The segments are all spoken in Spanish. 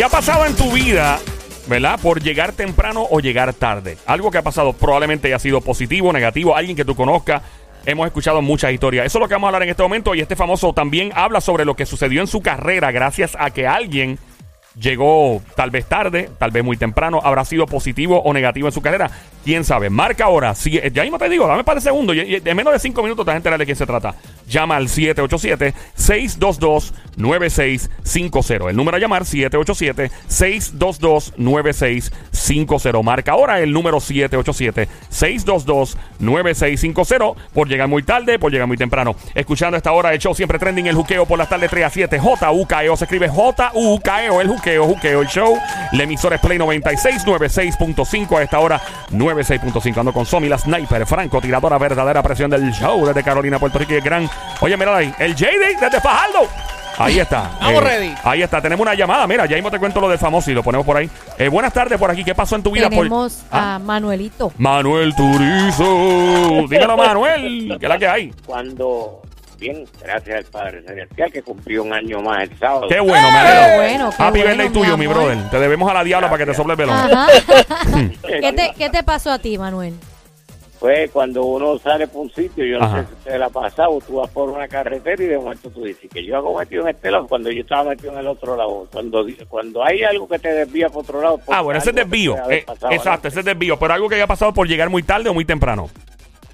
¿Qué ha pasado en tu vida, verdad? Por llegar temprano o llegar tarde. Algo que ha pasado probablemente haya sido positivo, negativo, alguien que tú conozcas. Hemos escuchado muchas historias. Eso es lo que vamos a hablar en este momento. Y este famoso también habla sobre lo que sucedió en su carrera gracias a que alguien llegó tal vez tarde, tal vez muy temprano, habrá sido positivo o negativo en su carrera. Quién sabe. Marca ahora. Si, ya mismo te digo, dame para. Y, y en menos de cinco minutos te vas a enterar de quién se trata. Llama al 787-622-9650. El número a llamar 787-622-9650. Marca ahora el número 787-622-9650 por llegar muy tarde, por llegar muy temprano. Escuchando esta hora el show siempre trending el juqueo por las tardes 3 a 7. J-U-K-E-O se escribe J-U-K-E-O el juqueo, juqueo, el show. La emisora es Play 96, 96.5 a esta hora, 96.5. Ando con Somi, la sniper, franco, tiradora, verdadera presión del show desde Carolina, Puerto Rico y el gran. Oye, mira ahí, el JD desde Fajardo. Ahí está. Estamos ready. Ahí está. Tenemos una llamada. Mira, ya mismo te cuento lo del famoso y lo ponemos por ahí. Eh, buenas tardes por aquí. ¿Qué pasó en tu vida? Por- Tenemos Ah, a Manuelito. Manuel Turizo. Dímelo, Manuel. ¿Qué es la que hay? cuando, bien, gracias al Padre Celestial que cumplió un año más el sábado. Qué bueno, me Qué alegro. bueno, qué Happy bueno, birthday mi tuyo, mi amor. brother. Te debemos a la diabla para que te sople el velón. ¿Qué, te, ¿Qué te pasó a ti, Manuel? Fue cuando uno sale por un sitio, yo no sé si te la ha pasado, tú vas por una carretera y de momento tú dices que yo hago metido en este lado cuando yo estaba metido en el otro lado. Cuando, cuando hay algo que te desvía por otro lado. Ah, bueno, ese es desvío. Eh, exacto, antes. ese es desvío. Pero algo que haya pasado por llegar muy tarde o muy temprano.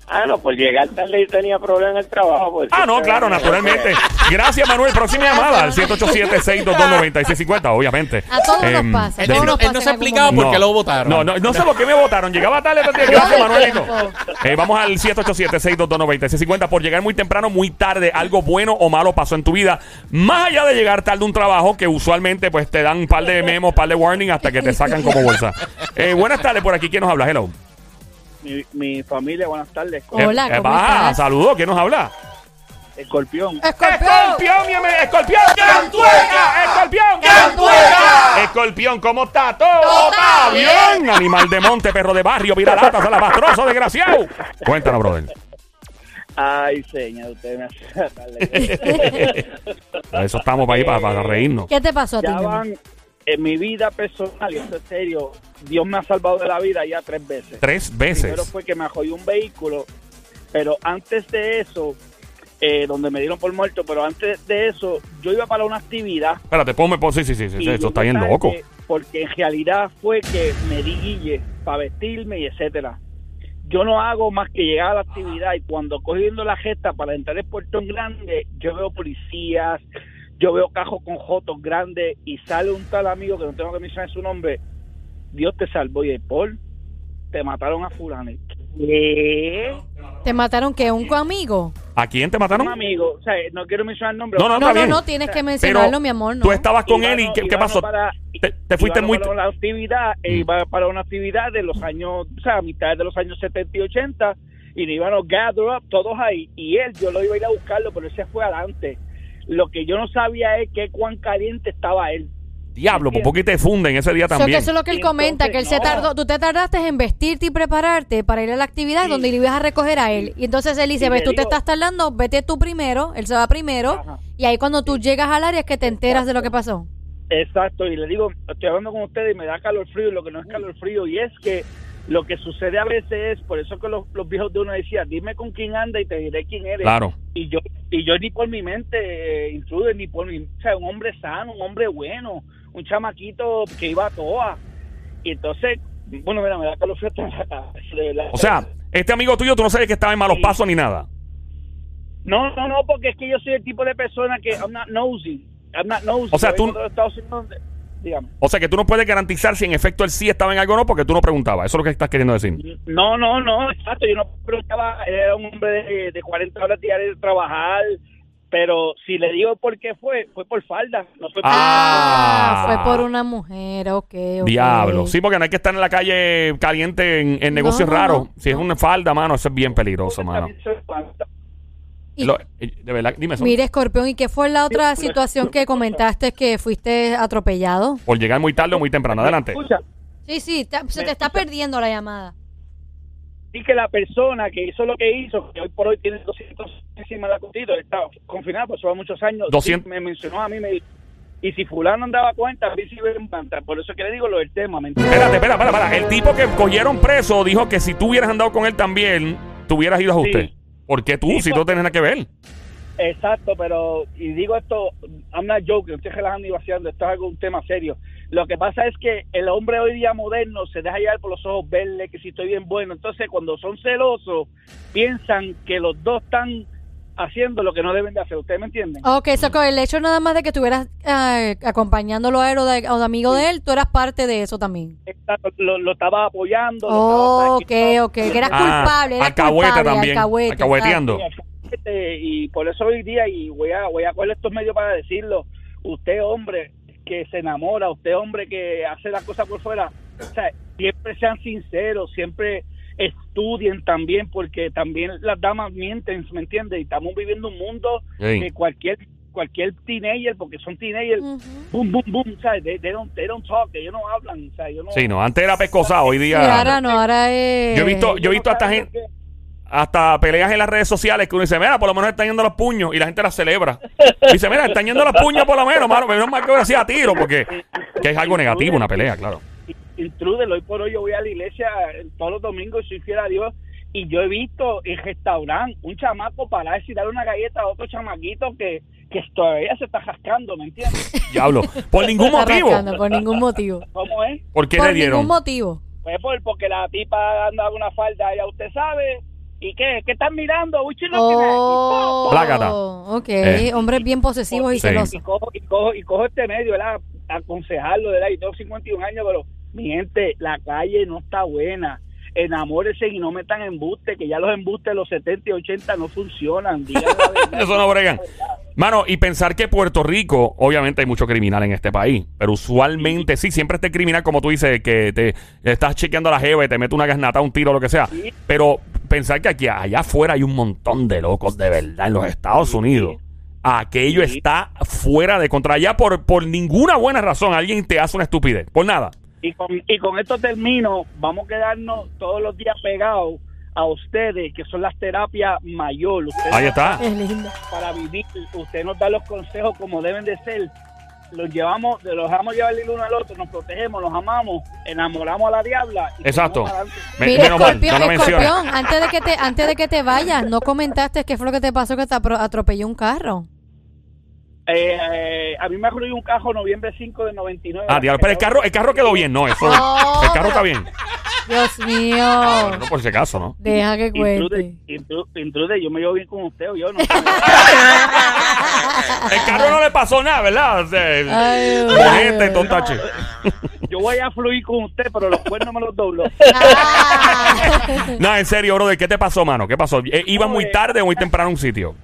Ah, no, por llegar tarde yo tenía problemas en el trabajo. pues, Ah, no, claro, naturalmente. Gracias, Manuel. Próxima llamada al 787-622-9650, obviamente. A todos Em, nos pasa. a de- Él, todos no, él pasa no se ha explicado por qué lo votaron. No, no, no sé por qué me votaron. Llegaba tarde. Gracias, Manuelito. Eh, vamos al 787-622-9650. Por llegar muy temprano, muy tarde, algo bueno o malo pasó en tu vida. Más allá de llegar tarde a un trabajo que usualmente pues te dan un par de memos, un par de warning hasta que te sacan como bolsa. Eh, buenas tardes por aquí. ¿Quién nos habla? Hello. Mi, mi familia, buenas tardes. Hola, ¿cómo estás? Saludos. ¿Quién nos habla? Escorpión. ¡Escorpión! ¡Escorpión, mi amigo! ¡Escorpión! ¡Cantueca! ¡Escorpión! ¡Cantueca! ¡Escorpión! ¿Cómo está? ¡Todo está bien! Animal de monte, perro de barrio, viralata, salabastroso, desgraciado. Cuéntanos, brother. Ay, señor, usted me hace eso estamos para ahí, para, para reírnos. ¿Qué te pasó a ti, ya van en mi vida personal, y esto es serio, Dios me ha salvado de la vida ya tres veces. Tres Primero veces. fue que me jodió un vehículo, pero antes de eso, eh, donde me dieron por muerto, pero antes de eso, yo iba para una actividad. Espérate, ponme, pon, sí, sí, sí, sí, y eso está bien loco. Porque en realidad fue que me di guille para vestirme y etcétera. Yo no hago más que llegar a la actividad y cuando cogiendo la gesta para entrar en Puerto Grande, yo veo policías, yo veo cajos con jotos grandes y sale un tal amigo que no tengo que mencionar su nombre. Dios te salvó y Paul, te mataron a fulano. ¿Qué? ¿Te mataron qué? ¿Un amigo? ¿A quién te Un mataron? amigo, o sea, no quiero mencionar el nombre. No, no, No, no, no, tienes que mencionarlo, mi amor, no. Tú estabas con él y ¿qué, pasó? para- Te, te fuiste muy... para una actividad, e Mm. iba para una actividad de los años, o sea, a mitad de los años 70 y 80, y nos íbamos a gather up todos ahí, y él, yo lo iba a ir a buscarlo, pero él se fue adelante. Lo que yo no sabía es que cuán caliente estaba él. Diablo, por poco y te funden ese día Eso, que también. eso es lo que él Entonces, comenta, que él se tardó, tú te tardaste en vestirte y prepararte para ir a la actividad Sí. donde le ibas a recoger a él. Y entonces él dice, Y ves, tú te estás tardando, vete tú primero, él se va primero, Ajá. y ahí cuando tú llegas al área es que te enteras de lo que pasó. Exacto, y le digo, estoy hablando con ustedes y me da calor frío, lo que no es calor frío, y es que lo que sucede a veces es, por eso que los, los viejos de uno decían, dime con quién anda y te diré quién eres. Claro. Y yo y yo ni por mi mente eh, intruder ni por mi o sea un hombre sano un hombre bueno un chamaquito que iba a toa y entonces bueno mira me da verdad. O sea, este amigo tuyo, tú no sabes que estaba en malos Sí. pasos ni nada. no no no porque es que yo soy el tipo de persona que I'm not nosy I'm not nosy O sea, tú- Estados Unidos, dígame O sea, que tú no puedes garantizar si en efecto él sí estaba en algo o no porque tú no preguntabas. Eso es lo que estás queriendo decir. no no no exacto yo no preguntaba era un hombre de, de 40 horas diarias de trabajar pero si le digo por qué fue fue por falda no fue por Ah. fue por una mujer, ok, ok. Diablo. Sí, porque no hay que estar en la calle caliente en, en negocios No, no, raros. no. Si es una falda, mano, eso es bien peligroso, mano. Lo- eh, de verdad, dime eso. Mire, Escorpión, ¿y qué fue la otra situación que comentaste que fuiste atropellado? Por llegar muy tarde o muy temprano. Adelante. Escucha, Sí, sí, te- se te está perdiendo la llamada. y que la persona que hizo lo que hizo, que hoy por hoy tiene 200 encima de la cotito, está confinado, pues lleva muchos años, 200. sí, me mencionó a mí, me Y si fulano andaba cuenta, a mí sí me encanta. Por eso es que le digo lo del tema, ¿me entiendes? Espérate, espera, espera, espera. El tipo que cogieron preso dijo que si tú hubieras andado con él también, tú hubieras ido a Sí. ¿Por qué tú? Sí, si tú tienes nada que ver. Exacto, pero, y digo esto, I'm not joking, estoy relajando y vaciando, esto es algo, un tema serio. Lo que pasa es que el hombre hoy día moderno se deja llevar por los ojos verdes, que si estoy bien bueno, entonces cuando son celosos, piensan que los dos están haciendo lo que no deben de hacer, ¿ustedes me entienden? Ok, eso con el hecho nada más de que estuvieras eh, acompañándolo a él o de, o de amigo de él, tú eras parte de eso también. Exacto, Lo, lo estaba apoyando. lo Oh, estaba- ok, ok, que eras Ah, culpable, eras alcahuete culpable, también, alcahuete, alcahueteando. Y por eso hoy día y voy a voy a coger estos medios para decirlo usted hombre que se enamora usted hombre que hace las cosas por fuera o sea, siempre sean sinceros siempre estudien también porque también las damas mienten me entiende y estamos viviendo un mundo Sí. que cualquier cualquier teenager porque son teenagers boom boom boom ¿sabes? They, they don't they don't talk ellos no hablan o sea, ellos no Sí, no, antes era pescosado, hoy Sí, día. ahora no, ahora es... Yo he visto, yo he visto hasta gente, hasta peleas en las redes sociales que uno dice, mira, por lo menos están yendo los puños y la gente las celebra. Dice, mira, están yendo los puños por lo menos, mano, menos mal que ahora sí a tiro, porque que es algo negativo una pelea, claro. Intruder, hoy por hoy yo voy a la iglesia eh, todos los domingos y soy fiel a Dios y yo he visto en restaurante un chamaco pararse y darle una galleta a otro chamaquito que, que todavía se está rascando, ¿me entiendes? Diablo. Por ningún motivo. por ningún motivo. ¿Cómo es? ¿Por qué por le dieron? ningún motivo. Pues por, porque la tipa anda una falda, ya usted sabe. ¿Y qué? ¿Qué están mirando? Uy, chino. Y Oh, Plácata. ok. Eh. Hombres bien posesivos y Sí. Y celosos. cojo, y cojo, y cojo este medio, ¿verdad? Aconsejarlo, ¿verdad? Y tengo 51 años, pero mi gente, la calle no está buena. Enamórense y no metan embuste, que ya los embustes de los 70 y 80 no funcionan. Verdad. Eso no bregan. Mano, y pensar que Puerto Rico, obviamente hay mucho criminal en este país, pero usualmente sí, siempre este criminal, como tú dices, que te estás chequeando a la jeva y te mete una gasnata, un tiro, lo que sea. Sí. Pero pensar que aquí, allá afuera hay un montón de locos de verdad en los Estados Unidos. Aquello está fuera de contra. Allá por, por ninguna buena razón alguien te hace una estupidez. Por nada. Y con, y con esto termino, vamos a quedarnos todos los días pegados a ustedes, que son las terapias mayor. Ustedes Ahí está. Para vivir, usted nos da los consejos como deben de ser. Los llevamos, los dejamos llevar el uno al otro, nos protegemos, los amamos, enamoramos a la diabla. y Exacto. Me- Mira, menos mal, Escorpión, no lo menciones. Escorpión, antes de que te, antes de que te vayas, no comentaste qué fue lo que te pasó que te apro- atropelló un carro. Eh, eh, a mí me ocurrió un cajo noviembre 5 de 99. Ah, diablo, pero el carro, el carro quedó bien, no, eso. No, el carro está bien. Dios mío. No por si acaso, ¿no? Deja que Intrude, cuente. intru- intrude, yo me llevo bien con usted o yo no. El carro no le pasó nada, ¿verdad? O sea, Ay, tontache. yo voy a fluir con usted, pero los cuernos me los doblo. Ah. No, en serio, brother, ¿qué te pasó, mano? ¿Qué pasó? Eh, ¿Iba muy eh, tarde o muy temprano a un sitio?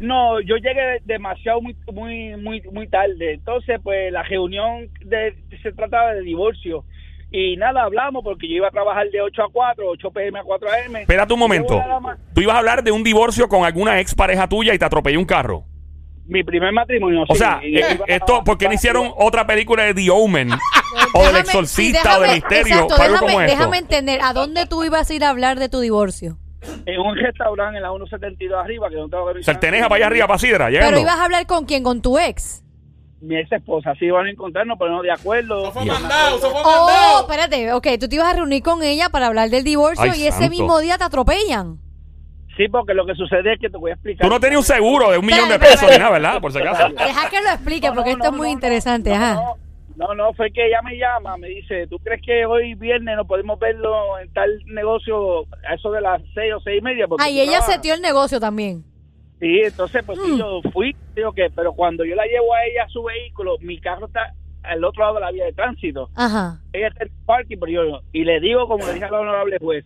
No, yo llegué demasiado muy muy muy muy tarde. Entonces, pues la reunión de, se trataba de divorcio. Y nada, hablamos porque yo iba a trabajar de 8 a 4, 8 pm a 4 am. Espérate un momento. Tú ibas a hablar de un divorcio con alguna ex pareja tuya y te atropelló un carro. Mi primer matrimonio. O sí, sea, eh, esto, ¿por qué no hicieron otra película de The Omen? o del exorcista sí, o del misterio. Exacto, déjame, como esto. déjame entender. ¿A dónde tú ibas a ir a hablar de tu divorcio? En un restaurante en la 172 arriba, que no tengo que Certeneja para allá arriba, para Sidra, Pero ibas a hablar con quién, con tu ex. Mi ex esposa, sí van a encontrarnos, pero no de acuerdo. Eso fue mandado, eso fue Oh, mandado. espérate, ok, tú te ibas a reunir con ella para hablar del divorcio Ay, y ese mismo día te atropellan. Sí, porque lo que sucede es que te voy a explicar. Tú no tenías un seguro de un millón de pesos ni nada, ¿verdad? Por si acaso. Deja que lo explique No, porque no, esto es muy no, interesante. no, ajá. No, no, fue que ella me llama, me dice, ¿tú crees que hoy viernes no podemos verlo en tal negocio a eso de las seis o seis y media? Porque Ah, y ella setió el negocio también. Sí, entonces pues sí, Mm. yo fui, digo que, pero cuando yo la llevo a ella a su vehículo, mi carro está al otro lado de la vía de tránsito. Ajá. Ella está en el parking, pero yo. Y le digo, como le dije al honorable juez,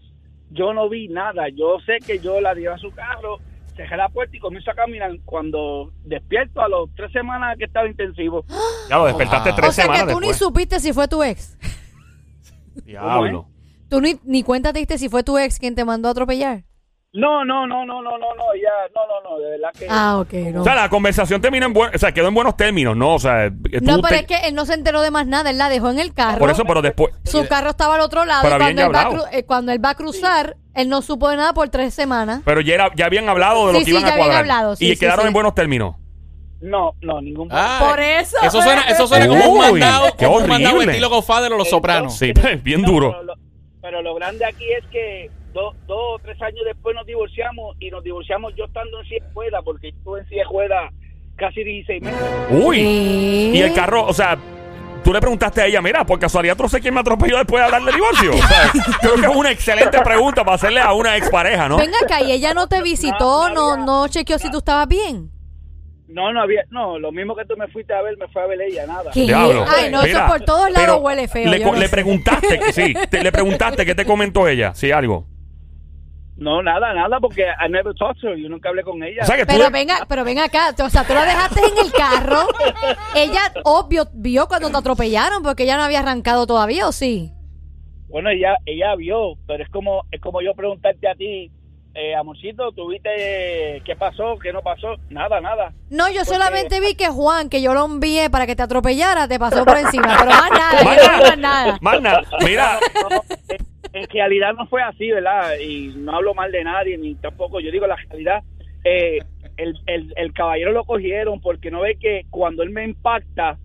yo no vi nada. Yo sé que yo la llevé a su carro, cerré la puerta y comienzo a caminar. Cuando despierto a los tres semanas que estaba intensivo, Ya lo despertaste Wow. tres o sea que semanas tú ni supiste si fue tu ex. Diablo. Tú ni, ni cuenta te diste si fue tu ex quien te mandó a atropellar. No, no, no, no, no, no, no, ya, no, no, no, de verdad que. Ah, ok. No, O sea, la conversación terminó en buen, o sea, quedó en buenos términos, ¿no? O sea, No, pero te- es que él no se enteró de más nada. Él la dejó en el carro. por eso, pero después. Su carro estaba al otro lado. Pero y cuando él, va a eh, cuando él va a cruzar, él no supo de nada por tres semanas. Pero ya, era- ya habían hablado de lo Sí, que sí, iban ya a habían cuadrar. hablado, sí, y sí, quedaron sí. en buenos términos. No, no, ningún Ah, Por eso, Eso suena, eso suena como un Uy, mandado, qué como un mandado horrible. estilo Godfather o Los Sopranos. Sí, bien No, duro. Pero lo, pero lo grande aquí es que dos dos o tres años después nos divorciamos y nos divorciamos yo estando en ruedas, porque yo estuve en ruedas casi 16 meses. Uy. ¿Qué? Y el carro, o sea, tú le preguntaste a ella, mira, por casualidad tú no sé quién me atropelló después de hablar de divorcio. O sea, creo que es una excelente pregunta para hacerle a una expareja, ¿no? Venga acá, y ella no te visitó, No, no, chequeó si tú estabas bien. No, no había, no, lo mismo que tú me fuiste a ver, me fue a ver ella, nada. ¿Qué? Diablo. Ay, no, Mira, eso por todos lados huele feo. Le, yo no le sé. preguntaste, que sí, te- le preguntaste qué te comentó ella, sí, algo. No, nada, nada, porque I never talked to her, yo nunca hablé con ella. O sea que tú Pero le- venga, pero venga acá, o sea, tú la dejaste en el carro. Ella, obvio, vio cuando te atropellaron porque ella no había arrancado todavía, ¿o sí? Bueno, ella, ella vio, pero es como, es como yo preguntarte a ti, eh, amorcito, ¿tuviste qué pasó, qué no pasó? Nada, nada. No, yo Porque- solamente vi que Juan, que yo lo envié para que te atropellara, te pasó por encima, pero más nada, Más yo no nada. vi más nada. Más nada. Mira, No, en realidad no fue así, ¿verdad? Y no hablo mal de nadie, ni tampoco, yo digo la realidad. eh, el, el, el caballero lo cogieron porque no ve que cuando él me impacta,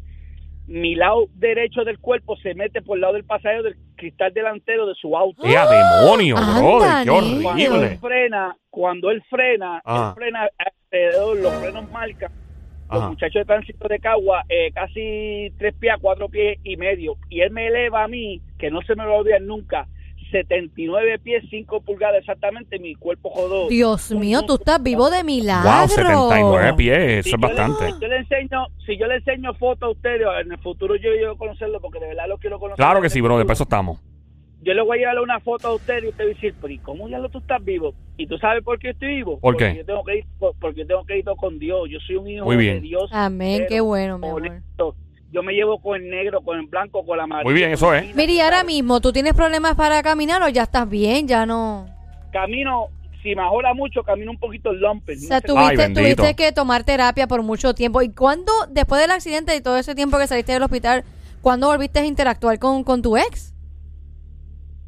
mi lado derecho del cuerpo se mete por el lado del pasajero del cristal delantero de su auto. ¡Qué demonio, brother! ¡Qué nene. Cuando él horrible! frena, cuando él frena, Ah. él frena alrededor, los frenos marcan. Los Ajá. muchachos de tránsito de Cagua, eh, casi tres pies a cuatro pies y medio. Y él me eleva a mí, que no se me va a olvidar nunca, 79 pies, 5 pulgadas exactamente, mi cuerpo jodó. Dios mío, tú estás vivo de milagro. ¡Wow! 79 pies, Si eso es yo le- bastante. si yo le enseño, si yo le enseño fotos a ustedes, en el futuro yo a conocerlo porque de verdad lo quiero conocer. Claro que sí, bro, de eso estamos. Yo le voy a llevar una foto a usted y usted va a decir, pero ¿y cómo ya lo tú estás vivo? ¿Y tú sabes por qué estoy vivo? ¿Por qué? Porque yo tengo crédito, porque yo tengo crédito con Dios. Yo soy un hijo Muy de. Dios. Amén, qué bueno, mi amor. honesto. Yo me llevo con el negro, con el blanco, con la amarillo. Muy bien, eso es. Mira, y ahora mismo, ¿tú tienes problemas para caminar o ya estás bien? Ya no. Camino, si mejora mucho, camino un poquito lumpen. O no sea, sé- tuviste, Ay, tuviste que tomar terapia por mucho tiempo. ¿Y cuándo, después del accidente y todo ese tiempo que saliste del hospital, cuándo volviste a interactuar con, con tu ex?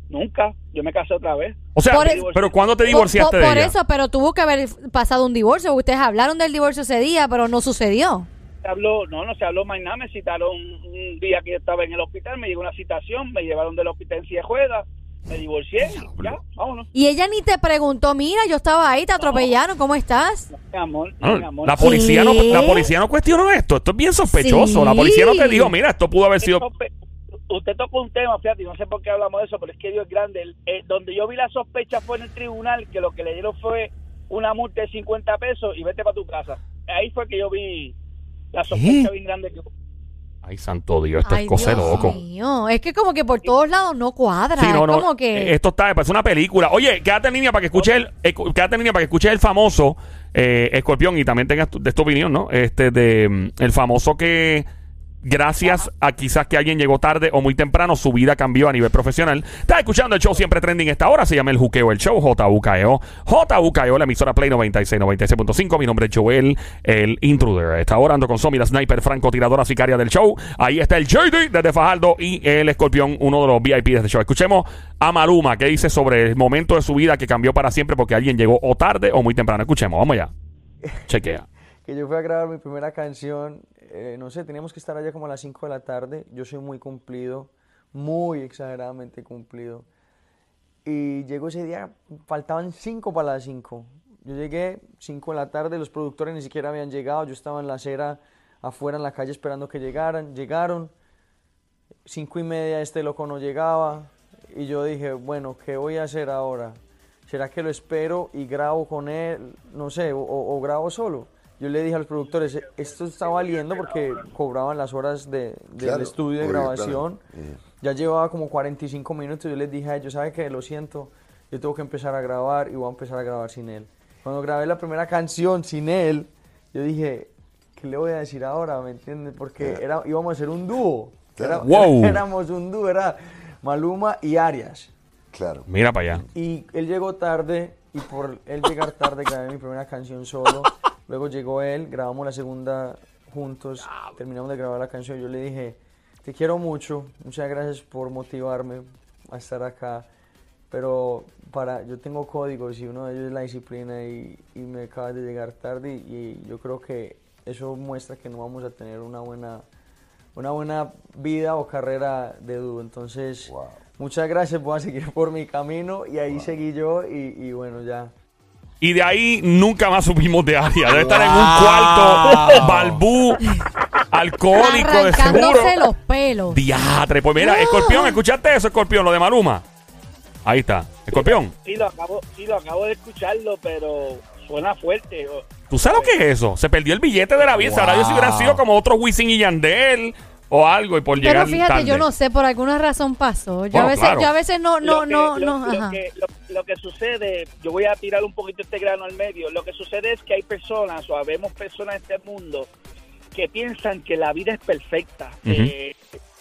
Nunca. Yo me casé otra vez. O sea, Por el- pero ¿cuándo te Por- divorciaste por, de por ella? eso, pero tuvo que haber pasado un divorcio. Ustedes hablaron del divorcio ese día, pero no sucedió. Se habló, no, no se habló más nada. Me citaron un día que yo estaba en el hospital, me llegó una citación, me llevaron del hospital en ruedas, me divorcié, ya, vámonos. Y ella ni te preguntó, mira, yo estaba ahí, te atropellaron, ¿cómo estás? Mi amor, No, mi amor. la policía no, la policía no cuestionó esto. Esto es bien sospechoso. Sí. La policía no te dijo, mira, esto pudo haber sido. Usted tocó un tema, fíjate, y no sé por qué hablamos de eso, pero es que Dios es grande. El- eh, donde yo vi la sospecha fue en el tribunal, que lo que le dieron fue una multa de 50 pesos y vete para tu casa. Ahí fue que yo vi la sospecha bien grande que Ay, santo Dios, esto Ay, es cosa Dios loco. mío. Es que como que por todos lados no cuadra. Sí, no, es no. como que... eh, Esto está, parece una película. Oye, quédate en línea para que escuches el, eh, quédate en línea para que escuches el famoso eh, escorpión y también tengas tu, de tu opinión, ¿no? Este de mm, el famoso que gracias a quizás que alguien llegó tarde o muy temprano, su vida cambió a nivel profesional. Estás escuchando el show siempre trending esta hora, se llama El Juqueo, el show JUKEO. JUKEO, la emisora Play 96, 96.5. Mi nombre es Joel, el intruder. Está hora ando con Somi, la sniper francotiradora sicaria del show. Ahí está el JD desde Fajardo y el escorpión, uno de los VIP de este show. Escuchemos a Maluma, que dice sobre el momento de su vida que cambió para siempre porque alguien llegó o tarde o muy temprano. Escuchemos, vamos allá. Chequea. Que yo fui a grabar mi primera canción, eh, no sé, teníamos que estar allá como a las 5 de la tarde, yo soy muy cumplido, muy exageradamente cumplido, y llegó ese día, faltaban 5 para las 5, yo llegué 5 de la tarde, los productores ni siquiera habían llegado, yo estaba en la acera afuera en la calle esperando que llegaran, llegaron, 5 y media este loco no llegaba, y yo dije, bueno, ¿qué voy a hacer ahora? ¿Será que lo espero y grabo con él? No sé, o, o grabo solo. Yo le dije a los productores, "E- esto está valiendo porque cobraban las horas de, del Claro, estudio de grabación. claro. Ya llevaba como 45 minutos. Yo les dije a ellos, ¿sabe qué? Lo siento, yo tengo que empezar a grabar y voy a empezar a grabar sin él. Cuando grabé la primera canción sin él, yo dije, ¿qué le voy a decir ahora? ¿Me entiendes? Porque era, íbamos a hacer un dúo. Era- Wow. éramos un dúo, era Maluma y Arias. Claro. Mira para allá. Y él llegó tarde y por él llegar tarde grabé mi primera canción solo. Luego llegó él, grabamos la segunda juntos, terminamos de grabar la canción. Yo le dije, te quiero mucho, muchas gracias por motivarme a estar acá. Pero para, yo tengo códigos y uno de ellos es la disciplina y, y me acabas de llegar tarde y, y yo creo que eso muestra que no vamos a tener una buena, una buena vida o carrera de dúo. Entonces, muchas gracias, voy a seguir por mi camino y ahí seguí yo y, y bueno, ya. Y de ahí nunca más supimos de Aria. Debe estar en un cuarto balbú, alcohólico de seguro. Arrancándose los pelos. Diatre, pues mira, Escorpión, ¿escuchaste eso, Escorpión? Lo de Maluma. Ahí está. Escorpión, Sí, lo acabo, sí, lo acabo de escucharlo, pero suena fuerte. ¿tú sabes lo que es eso? Se perdió el billete de la vida. Ahora yo si hubieran sido como otro Wisin y Yandel o algo y por Pero llegar fíjate, tarde. yo no sé, por alguna razón pasó. Yo Bueno, a veces, claro. yo a veces no, no, lo que- no, lo- no, lo ajá. que, lo, lo que sucede, yo voy a tirar un poquito este grano al medio. Lo que sucede es que hay personas, o habemos personas en este mundo, que piensan que la vida es perfecta. Eh,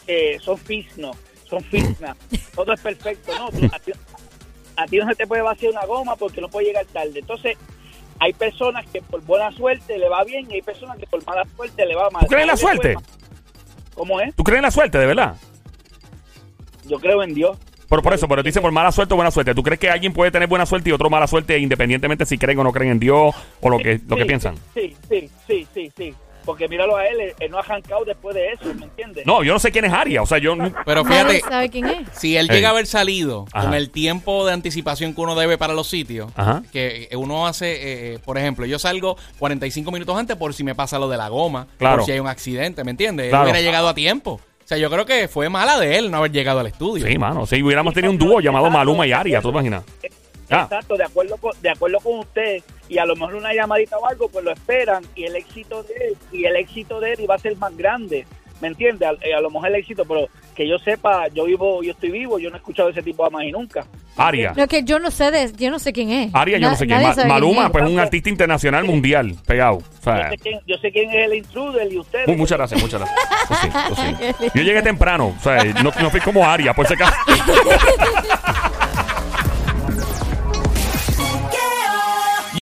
eh, son fisnos, son fisnas. Todo es perfecto. No, a, ti, a ti no se te puede vaciar una goma porque no puede llegar tarde. Entonces, hay personas que por buena suerte le va bien y hay personas que por mala suerte le va mal. ¿Tú crees en la suerte? ¿Cómo es? ¿Tú crees en la suerte, de verdad? Yo creo en Dios. Pero por eso, pero dice por mala suerte o buena suerte. ¿Tú crees que alguien puede tener buena suerte y otro mala suerte independientemente si creen o no creen en Dios o lo que, lo que Sí, piensan? Sí, sí, sí, sí, sí. Porque míralo a él, él, él no ha arrancado después de eso, ¿me entiendes? No, yo no sé quién es Aria. O sea, yo... no- Pero fíjate, sabe quién es. si él llega a haber salido Ajá. con el tiempo de anticipación que uno debe para los sitios, Ajá. que uno hace, eh, por ejemplo, yo salgo 45 minutos antes por si me pasa lo de la goma, Claro. por si hay un accidente, ¿me entiendes? Él Claro. hubiera llegado a tiempo. O sea, yo creo que fue mala de él no haber llegado al estudio. Sí, mano. Si hubiéramos tenido un dúo llamado Maluma y Aria, ¿tú te imaginas? Ah. Exacto, de acuerdo, con, de acuerdo con usted. Y a lo mejor una llamadita o algo, pues lo esperan. Y el éxito de él, y el éxito de él iba a ser más grande. ¿Me entiende? A, eh, a lo mejor el éxito, pero que yo sepa, yo vivo, yo estoy vivo, yo no he escuchado ese tipo de más y nunca. Aria. No, que yo no sé de, yo no sé quién es. Aria, yo Na- no sé quién. Ma- quién Maluma, es. pues un artista internacional mundial, pegado. O Yo sé quién, yo sé quién es el intruder y ustedes. mu- muchas gracias, muchas gracias. Sí, sí. Yo llegué temprano, o sea, no, no fui como Aria, por si acaso.